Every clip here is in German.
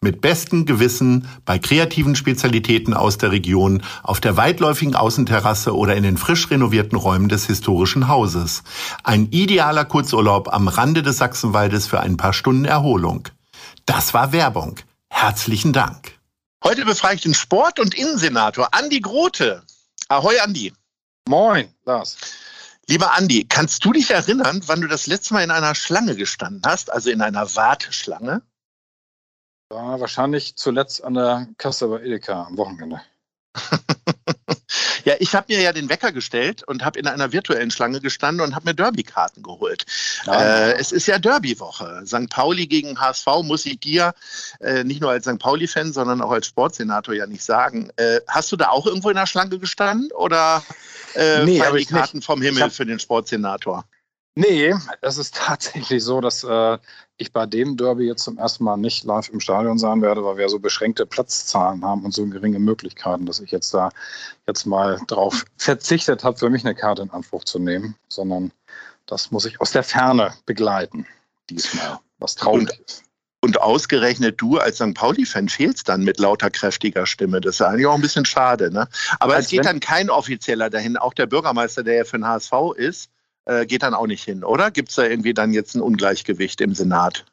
mit bestem Gewissen bei kreativen Spezialitäten aus der Region, auf der weitläufigen Außenterrasse oder in den frisch renovierten Räumen des historischen Hauses. Ein idealer Kurzurlaub am Rande des Sachsenwaldes für ein paar Stunden Erholung. Das war Werbung. Herzlichen Dank. Heute befrage ich den Sport- und Innensenator Andi Grote. Ahoi, Andi. Moin, Lars. Lieber Andi, kannst du dich erinnern, wann du das letzte Mal in einer Schlange gestanden hast, also in einer Warteschlange? War wahrscheinlich zuletzt an der Kasse bei Edeka am Wochenende. ja, ich habe mir ja den Wecker gestellt und habe in einer virtuellen Schlange gestanden und habe mir Derby-Karten geholt. Äh, es ist ja Derby-Woche. St. Pauli gegen HSV muss ich dir äh, nicht nur als St. Pauli-Fan, sondern auch als Sportsenator ja nicht sagen. Äh, hast du da auch irgendwo in der Schlange gestanden oder äh, nee, die Karten nicht. vom Himmel hab, für den Sportsenator? Nee, es ist tatsächlich so, dass äh, ich bei dem Derby jetzt zum ersten Mal nicht live im Stadion sein werde, weil wir so beschränkte Platzzahlen haben und so geringe Möglichkeiten, dass ich jetzt da jetzt mal darauf verzichtet habe, für mich eine Karte in Anspruch zu nehmen, sondern das muss ich aus der Ferne begleiten diesmal, was traurig und, ist. Und ausgerechnet du als St. Pauli-Fan fehlst dann mit lauter kräftiger Stimme. Das ist eigentlich auch ein bisschen schade. Ne? Aber als es geht dann kein Offizieller dahin. Auch der Bürgermeister, der ja für den HSV ist, äh, geht dann auch nicht hin, oder? Gibt es da irgendwie dann jetzt ein Ungleichgewicht im Senat?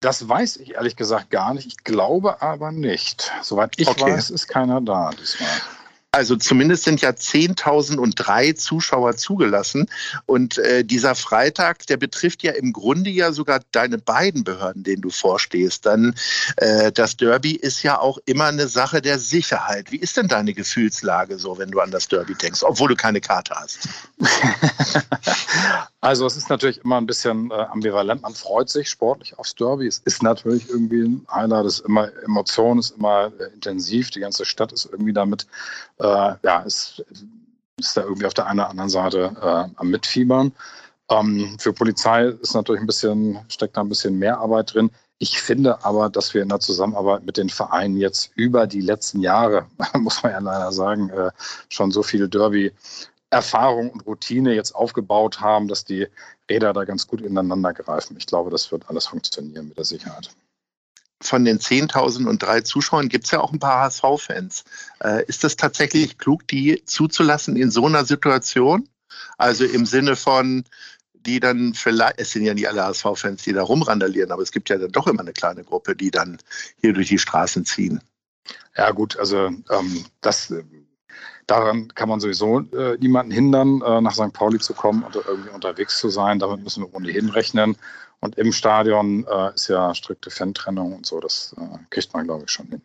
Das weiß ich ehrlich gesagt gar nicht. Ich glaube aber nicht. Soweit ich okay. weiß, ist keiner da diesmal. Also zumindest sind ja 10.003 Zuschauer zugelassen. Und äh, dieser Freitag, der betrifft ja im Grunde ja sogar deine beiden Behörden, denen du vorstehst. Dann äh, das Derby ist ja auch immer eine Sache der Sicherheit. Wie ist denn deine Gefühlslage so, wenn du an das Derby denkst, obwohl du keine Karte hast? also es ist natürlich immer ein bisschen äh, ambivalent. Man freut sich sportlich aufs Derby. Es ist natürlich irgendwie ein Highlight, es ist immer Emotion, ist immer äh, intensiv. Die ganze Stadt ist irgendwie damit äh, ja, ist, ist da irgendwie auf der einen oder anderen Seite äh, am Mitfiebern. Ähm, für Polizei ist natürlich ein bisschen, steckt da ein bisschen mehr Arbeit drin. Ich finde aber, dass wir in der Zusammenarbeit mit den Vereinen jetzt über die letzten Jahre, muss man ja leider sagen, äh, schon so viel Derby Erfahrung und Routine jetzt aufgebaut haben, dass die Räder da ganz gut ineinander greifen. Ich glaube, das wird alles funktionieren mit der Sicherheit von den 10.003 Zuschauern gibt es ja auch ein paar HSV-Fans. Äh, ist das tatsächlich klug, die zuzulassen in so einer Situation? Also im Sinne von, die dann vielleicht, es sind ja nicht alle HSV-Fans, die da rumrandalieren, aber es gibt ja dann doch immer eine kleine Gruppe, die dann hier durch die Straßen ziehen. Ja gut, also ähm, das, daran kann man sowieso äh, niemanden hindern, äh, nach St. Pauli zu kommen oder irgendwie unterwegs zu sein. Damit müssen wir ohnehin rechnen. Und im Stadion äh, ist ja strikte Fan-Trennung und so, das äh, kriegt man, glaube ich, schon hin.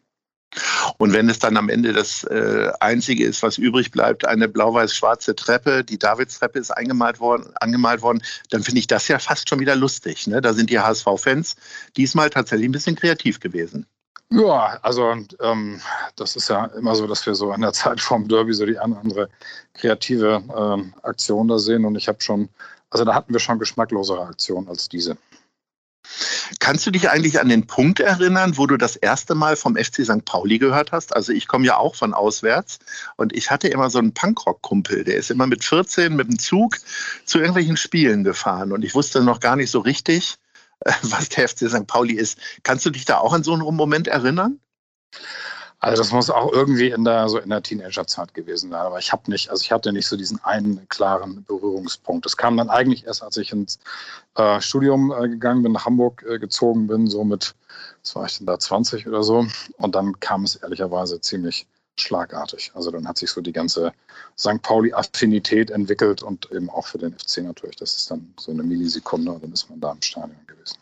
Und wenn es dann am Ende das äh, Einzige ist, was übrig bleibt, eine blau-weiß-schwarze Treppe, die Davidstreppe ist eingemalt worden, angemalt worden, dann finde ich das ja fast schon wieder lustig. Ne? Da sind die HSV-Fans diesmal tatsächlich ein bisschen kreativ gewesen. Ja, also ähm, das ist ja immer so, dass wir so an der Zeit vom Derby so die andere kreative ähm, Aktion da sehen. Und ich habe schon also da hatten wir schon geschmacklosere Aktionen als diese. Kannst du dich eigentlich an den Punkt erinnern, wo du das erste Mal vom FC St. Pauli gehört hast? Also ich komme ja auch von auswärts und ich hatte immer so einen Punkrock-Kumpel, der ist immer mit 14 mit dem Zug zu irgendwelchen Spielen gefahren und ich wusste noch gar nicht so richtig, was der FC St. Pauli ist. Kannst du dich da auch an so einen Moment erinnern? Also das muss auch irgendwie in der so in der Teenagerzeit gewesen sein. Aber ich habe nicht, also ich hatte nicht so diesen einen klaren Berührungspunkt. Das kam dann eigentlich erst, als ich ins äh, Studium äh, gegangen bin, nach Hamburg äh, gezogen bin, so mit, was war ich denn da, 20 oder so. Und dann kam es ehrlicherweise ziemlich schlagartig. Also dann hat sich so die ganze St. Pauli-Affinität entwickelt und eben auch für den FC natürlich. Das ist dann so eine Millisekunde und dann ist man da im Stadion gewesen.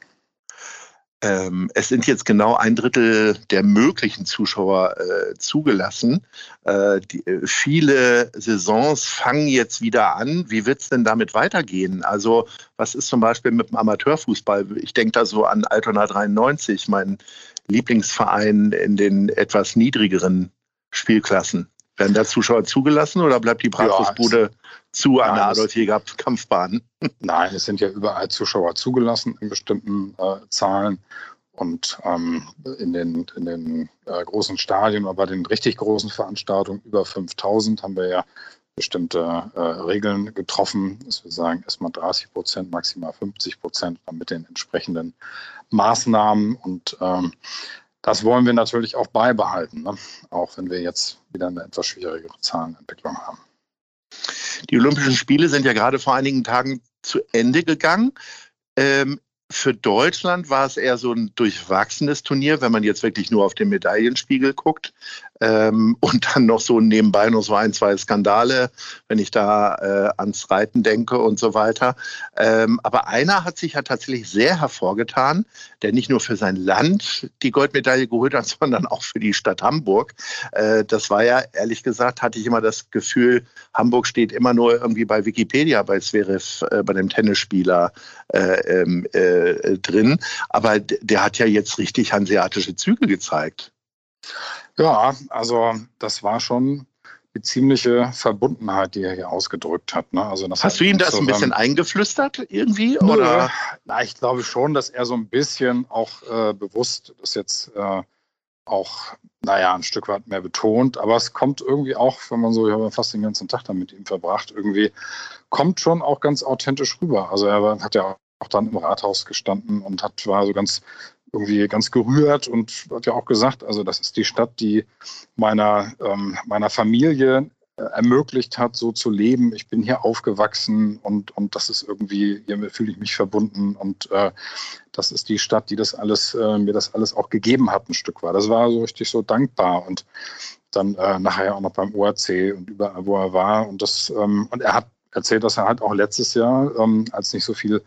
Ähm, es sind jetzt genau ein Drittel der möglichen Zuschauer äh, zugelassen. Äh, die, äh, viele Saisons fangen jetzt wieder an. Wie wird es denn damit weitergehen? Also was ist zum Beispiel mit dem Amateurfußball? Ich denke da so an Altona 93, mein Lieblingsverein in den etwas niedrigeren Spielklassen. Werden da Zuschauer zugelassen oder bleibt die Bratwurstbude ja, zu an der Adolf-Jäger-Kampfbahn? Nein, es sind ja überall Zuschauer zugelassen in bestimmten äh, Zahlen. Und ähm, in den, in den äh, großen Stadien, aber bei den richtig großen Veranstaltungen über 5000 haben wir ja bestimmte äh, Regeln getroffen, dass wir sagen, erstmal 30 Prozent, maximal 50 Prozent mit den entsprechenden Maßnahmen. Und ähm, das wollen wir natürlich auch beibehalten, ne? auch wenn wir jetzt wieder eine etwas schwierigere Zahlenentwicklung haben. Die Olympischen Spiele sind ja gerade vor einigen Tagen zu Ende gegangen. Ähm, für Deutschland war es eher so ein durchwachsenes Turnier, wenn man jetzt wirklich nur auf den Medaillenspiegel guckt. Ähm, und dann noch so nebenbei noch so ein, zwei Skandale, wenn ich da äh, ans Reiten denke und so weiter. Ähm, aber einer hat sich ja tatsächlich sehr hervorgetan, der nicht nur für sein Land die Goldmedaille geholt hat, sondern auch für die Stadt Hamburg. Äh, das war ja, ehrlich gesagt, hatte ich immer das Gefühl, Hamburg steht immer nur irgendwie bei Wikipedia bei Zverev, äh, bei dem Tennisspieler äh, ähm, äh, drin. Aber der hat ja jetzt richtig hanseatische Züge gezeigt. Ja, also das war schon die ziemliche Verbundenheit, die er hier ausgedrückt hat. Ne? Also Hast du ihm das ein bisschen eingeflüstert irgendwie? Nö, oder? Na, ich glaube schon, dass er so ein bisschen auch äh, bewusst das jetzt äh, auch, naja, ein Stück weit mehr betont. Aber es kommt irgendwie auch, wenn man so, ich habe fast den ganzen Tag dann mit ihm verbracht, irgendwie kommt schon auch ganz authentisch rüber. Also er hat ja auch dann im Rathaus gestanden und hat war so ganz irgendwie ganz gerührt und hat ja auch gesagt, also das ist die Stadt, die meiner, ähm, meiner Familie äh, ermöglicht hat, so zu leben. Ich bin hier aufgewachsen und, und das ist irgendwie, hier fühle ich mich verbunden und äh, das ist die Stadt, die das alles, äh, mir das alles auch gegeben hat, ein Stück weit. Das war so richtig so dankbar und dann äh, nachher auch noch beim ORC und überall, wo er war. Und das, ähm, und er hat erzählt, dass er halt auch letztes Jahr, ähm, als nicht so viel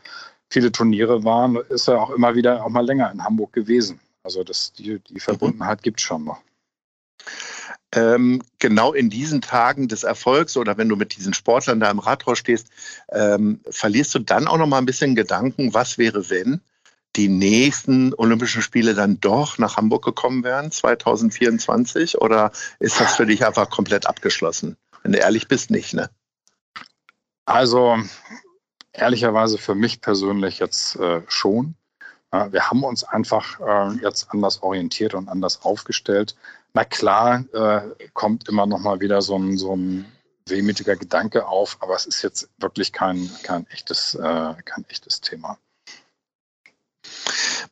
viele Turniere waren, ist er auch immer wieder auch mal länger in Hamburg gewesen. Also das, die, die Verbundenheit gibt es schon noch. Ähm, genau in diesen Tagen des Erfolgs oder wenn du mit diesen Sportlern da im Rathaus stehst, ähm, verlierst du dann auch noch mal ein bisschen Gedanken, was wäre, wenn die nächsten Olympischen Spiele dann doch nach Hamburg gekommen wären, 2024? Oder ist das für dich einfach komplett abgeschlossen? Wenn du ehrlich bist, nicht, ne? Also Ehrlicherweise für mich persönlich jetzt äh, schon. Wir haben uns einfach äh, jetzt anders orientiert und anders aufgestellt. Na klar, äh, kommt immer noch mal wieder so ein, so ein wehmütiger Gedanke auf, aber es ist jetzt wirklich kein, kein, echtes, kein echtes Thema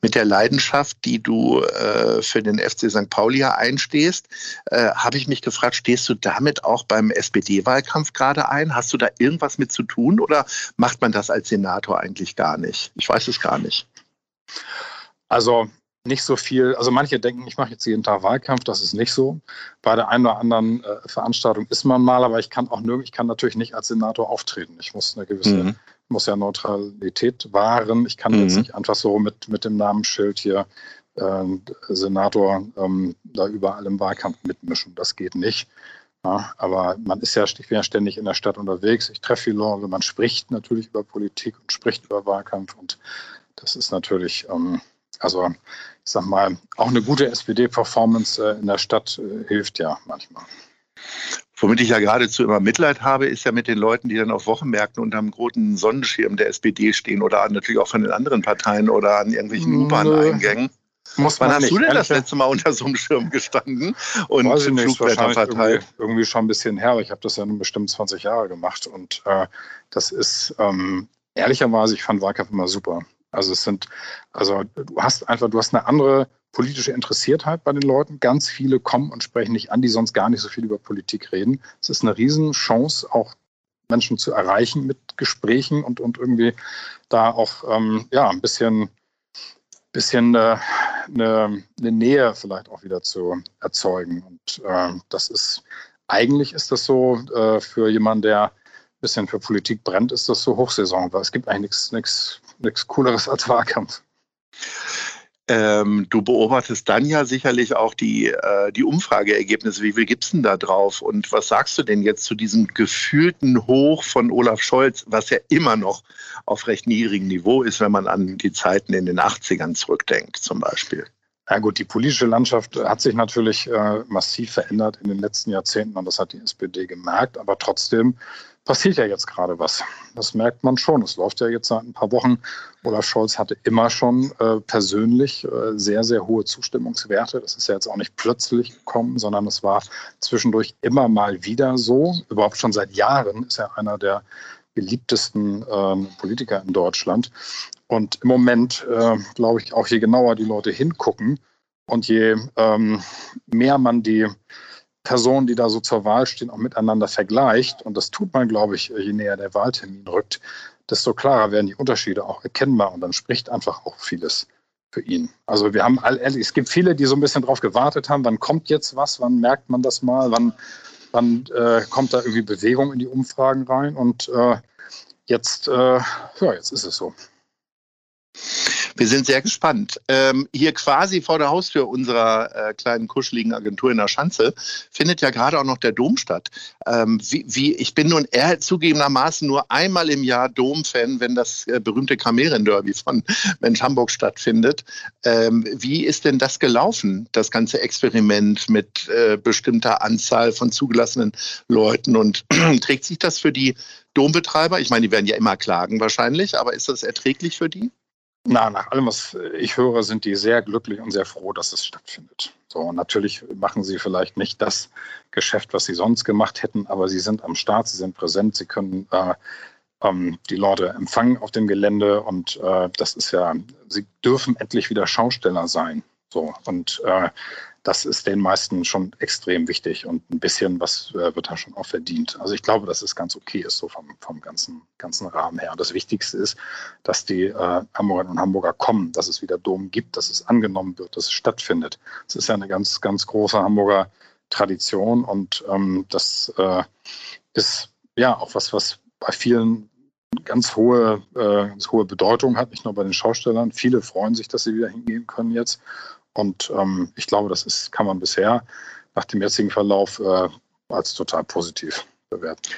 mit der Leidenschaft, die du äh, für den FC St. Pauli einstehst, äh, habe ich mich gefragt, stehst du damit auch beim SPD-Wahlkampf gerade ein? Hast du da irgendwas mit zu tun oder macht man das als Senator eigentlich gar nicht? Ich weiß es gar nicht. Also nicht so viel, also manche denken, ich mache jetzt jeden Tag Wahlkampf, das ist nicht so. Bei der einen oder anderen äh, Veranstaltung ist man mal, aber ich kann auch nirgends, ich kann natürlich nicht als Senator auftreten. Ich muss eine gewisse mhm muss ja Neutralität wahren. Ich kann mhm. jetzt nicht einfach so mit, mit dem Namensschild hier äh, Senator ähm, da überall im Wahlkampf mitmischen. Das geht nicht. Ja, aber man ist ja, ich bin ja ständig in der Stadt unterwegs. Ich treffe viele Leute. Man spricht natürlich über Politik und spricht über Wahlkampf. Und das ist natürlich, ähm, also ich sag mal, auch eine gute SPD-Performance äh, in der Stadt äh, hilft ja manchmal. Womit ich ja geradezu immer Mitleid habe, ist ja mit den Leuten, die dann auf Wochenmärkten unter einem großen Sonnenschirm der SPD stehen oder natürlich auch von den anderen Parteien oder an irgendwelchen U-Bahn-Eingängen. Muss Wann hast nicht. du denn das letzte Mal unter so einem Schirm gestanden und Weiß ich nicht, verteilt? Irgendwie, irgendwie, schon ein bisschen her, ich habe das ja nun bestimmt 20 Jahre gemacht und äh, das ist ähm, ehrlicherweise, ich fand Wahlkampf immer super. Also es sind, also du hast einfach, du hast eine andere politische Interessiertheit bei den Leuten. Ganz viele kommen und sprechen nicht an, die sonst gar nicht so viel über Politik reden. Es ist eine Riesenchance, auch Menschen zu erreichen mit Gesprächen und, und irgendwie da auch ähm, ja, ein bisschen, bisschen äh, eine, eine, Nähe vielleicht auch wieder zu erzeugen. Und äh, das ist, eigentlich ist das so äh, für jemanden, der ein bisschen für Politik brennt, ist das so Hochsaison, weil es gibt eigentlich nichts Cooleres als Wahlkampf. Ähm, du beobachtest dann ja sicherlich auch die, äh, die Umfrageergebnisse. Wie viel gibt es denn da drauf? Und was sagst du denn jetzt zu diesem gefühlten Hoch von Olaf Scholz, was ja immer noch auf recht niedrigem Niveau ist, wenn man an die Zeiten in den 80ern zurückdenkt, zum Beispiel? Ja gut, die politische Landschaft hat sich natürlich äh, massiv verändert in den letzten Jahrzehnten und das hat die SPD gemerkt, aber trotzdem passiert ja jetzt gerade was. Das merkt man schon. Es läuft ja jetzt seit ein paar Wochen. Olaf Scholz hatte immer schon äh, persönlich äh, sehr, sehr hohe Zustimmungswerte. Das ist ja jetzt auch nicht plötzlich gekommen, sondern es war zwischendurch immer mal wieder so. Überhaupt schon seit Jahren ist er einer der beliebtesten äh, Politiker in Deutschland. Und im Moment, äh, glaube ich, auch je genauer die Leute hingucken und je ähm, mehr man die Personen, die da so zur Wahl stehen, auch miteinander vergleicht, und das tut man, glaube ich, je näher der Wahltermin rückt, desto klarer werden die Unterschiede auch erkennbar und dann spricht einfach auch vieles für ihn. Also wir haben all, es gibt viele, die so ein bisschen drauf gewartet haben, wann kommt jetzt was, wann merkt man das mal, wann, wann äh, kommt da irgendwie Bewegung in die Umfragen rein und äh, jetzt, äh, ja, jetzt ist es so. Wir sind sehr gespannt. Ähm, hier quasi vor der Haustür unserer äh, kleinen kuscheligen Agentur in der Schanze findet ja gerade auch noch der Dom statt. Ähm, wie, wie, ich bin nun eher zugegebenermaßen nur einmal im Jahr Dom-Fan, wenn das äh, berühmte Kameren-Derby von Mensch Hamburg stattfindet. Ähm, wie ist denn das gelaufen, das ganze Experiment mit äh, bestimmter Anzahl von zugelassenen Leuten? Und trägt sich das für die Dombetreiber? Ich meine, die werden ja immer klagen wahrscheinlich, aber ist das erträglich für die? Na, nach allem, was ich höre, sind die sehr glücklich und sehr froh, dass es stattfindet. So, natürlich machen sie vielleicht nicht das Geschäft, was sie sonst gemacht hätten, aber sie sind am Start, sie sind präsent, sie können äh, ähm, die Leute empfangen auf dem Gelände und äh, das ist ja, sie dürfen endlich wieder Schausteller sein. So, und äh, das ist den meisten schon extrem wichtig und ein bisschen was äh, wird da schon auch verdient. Also ich glaube, dass es ganz okay ist, so vom, vom ganzen, ganzen Rahmen her. Und das Wichtigste ist, dass die äh, Hamburgerinnen und Hamburger kommen, dass es wieder Dom gibt, dass es angenommen wird, dass es stattfindet. Es ist ja eine ganz, ganz große Hamburger Tradition und ähm, das äh, ist ja auch was, was bei vielen ganz hohe, äh, ganz hohe Bedeutung hat, nicht nur bei den Schaustellern. Viele freuen sich, dass sie wieder hingehen können jetzt. Und ähm, ich glaube, das ist, kann man bisher nach dem jetzigen Verlauf äh, als total positiv bewerten.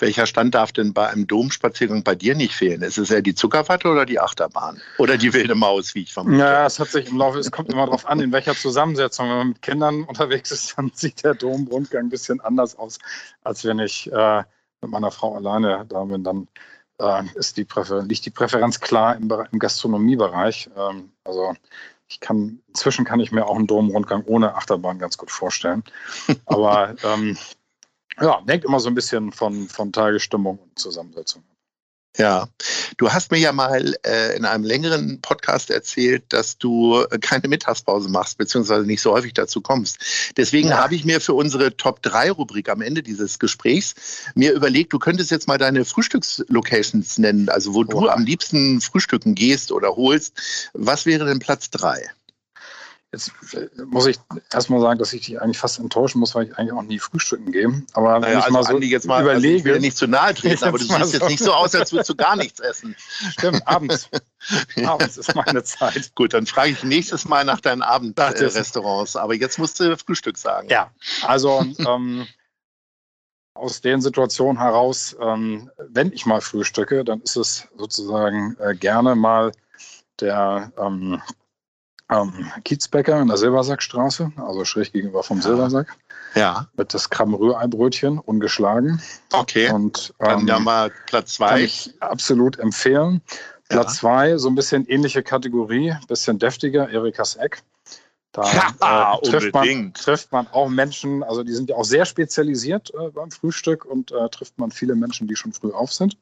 Welcher Stand darf denn bei einem Domspaziergang bei dir nicht fehlen? Ist es eher die Zuckerwatte oder die Achterbahn? Oder die wilde Maus, wie ich vermute? Ja, es hat sich im Laufe, es kommt immer darauf an, in welcher Zusammensetzung. Wenn man mit Kindern unterwegs ist, dann sieht der Domrundgang ein bisschen anders aus, als wenn ich äh, mit meiner Frau alleine da bin. Dann äh, ist die Präfer liegt die Präferenz klar im, im Gastronomiebereich. Ähm, also ich kann, inzwischen kann ich mir auch einen Domrundgang ohne Achterbahn ganz gut vorstellen. Aber ähm, ja, hängt immer so ein bisschen von, von Tagesstimmung und Zusammensetzung ja, du hast mir ja mal äh, in einem längeren Podcast erzählt, dass du äh, keine Mittagspause machst, beziehungsweise nicht so häufig dazu kommst. Deswegen ja. habe ich mir für unsere Top 3 Rubrik am Ende dieses Gesprächs mir überlegt, du könntest jetzt mal deine Frühstückslocations nennen, also wo Oha. du am liebsten frühstücken gehst oder holst. Was wäre denn Platz 3? Jetzt äh, muss ich erstmal sagen, dass ich dich eigentlich fast enttäuschen muss, weil ich eigentlich auch nie frühstücken gehe. Aber naja, wenn ich also mal so Andi, jetzt mal, überlege, also ich will nicht zu nahe treten, aber du siehst so. jetzt nicht so aus, als würdest du gar nichts essen. Stimmt, abends. abends ist meine Zeit. Gut, dann frage ich nächstes Mal nach deinen Abendrestaurants. aber jetzt musst du Frühstück sagen. Ja, also ähm, aus den Situationen heraus, ähm, wenn ich mal frühstücke, dann ist es sozusagen äh, gerne mal der ähm, ähm, Kiezbäcker in der Silbersackstraße, also schräg gegenüber vom ja. Silbersack. Ja. Mit das Krabbenrührei-Brötchen, ungeschlagen. Okay. Und ähm, dann ja mal Platz zwei. Kann ich absolut empfehlen. Platz ja. zwei, so ein bisschen ähnliche Kategorie, bisschen deftiger, Erikas Eck. Da ja, äh, trifft, man, trifft, man, auch Menschen, also die sind ja auch sehr spezialisiert äh, beim Frühstück und äh, trifft man viele Menschen, die schon früh auf sind.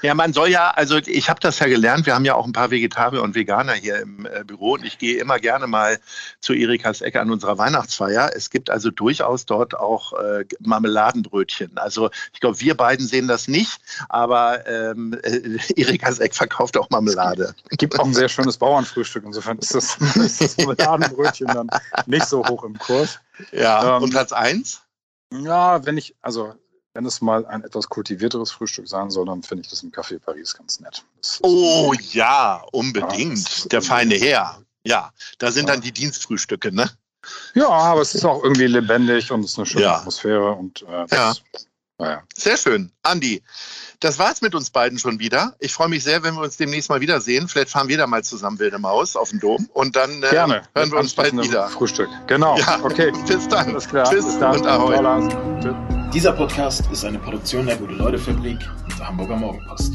Ja, man soll ja, also ich habe das ja gelernt, wir haben ja auch ein paar Vegetarier und Veganer hier im äh, Büro und ich gehe immer gerne mal zu Erikas Ecke an unserer Weihnachtsfeier. Es gibt also durchaus dort auch äh, Marmeladenbrötchen. Also ich glaube, wir beiden sehen das nicht, aber ähm, äh, Erikas Eck verkauft auch Marmelade. Es gibt auch ein sehr schönes Bauernfrühstück, insofern ist das, ist das Marmeladenbrötchen dann nicht so hoch im Kurs. Ja, ähm, und Platz 1? Ja, wenn ich, also wenn es mal ein etwas kultivierteres Frühstück sein soll, dann finde ich das im Café Paris ganz nett. Oh ja, unbedingt. Ja, Der feine Herr. Ja, da sind ja. dann die Dienstfrühstücke, ne? Ja, aber es ist auch irgendwie lebendig und es ist eine schöne ja. Atmosphäre und äh, das. Naja. Sehr schön. Andi, das war's mit uns beiden schon wieder. Ich freue mich sehr, wenn wir uns demnächst mal wiedersehen. Vielleicht fahren wir da mal zusammen Wilde Maus auf den Dom und dann äh, Gerne. hören wir uns bald wieder. Frühstück. Genau. Ja. Okay. Bis dann. Alles klar. Tschüss Bis dann. und Ahoi. Dieser Podcast ist eine Produktion der Gute-Leute-Fabrik und der Hamburger Morgenpost.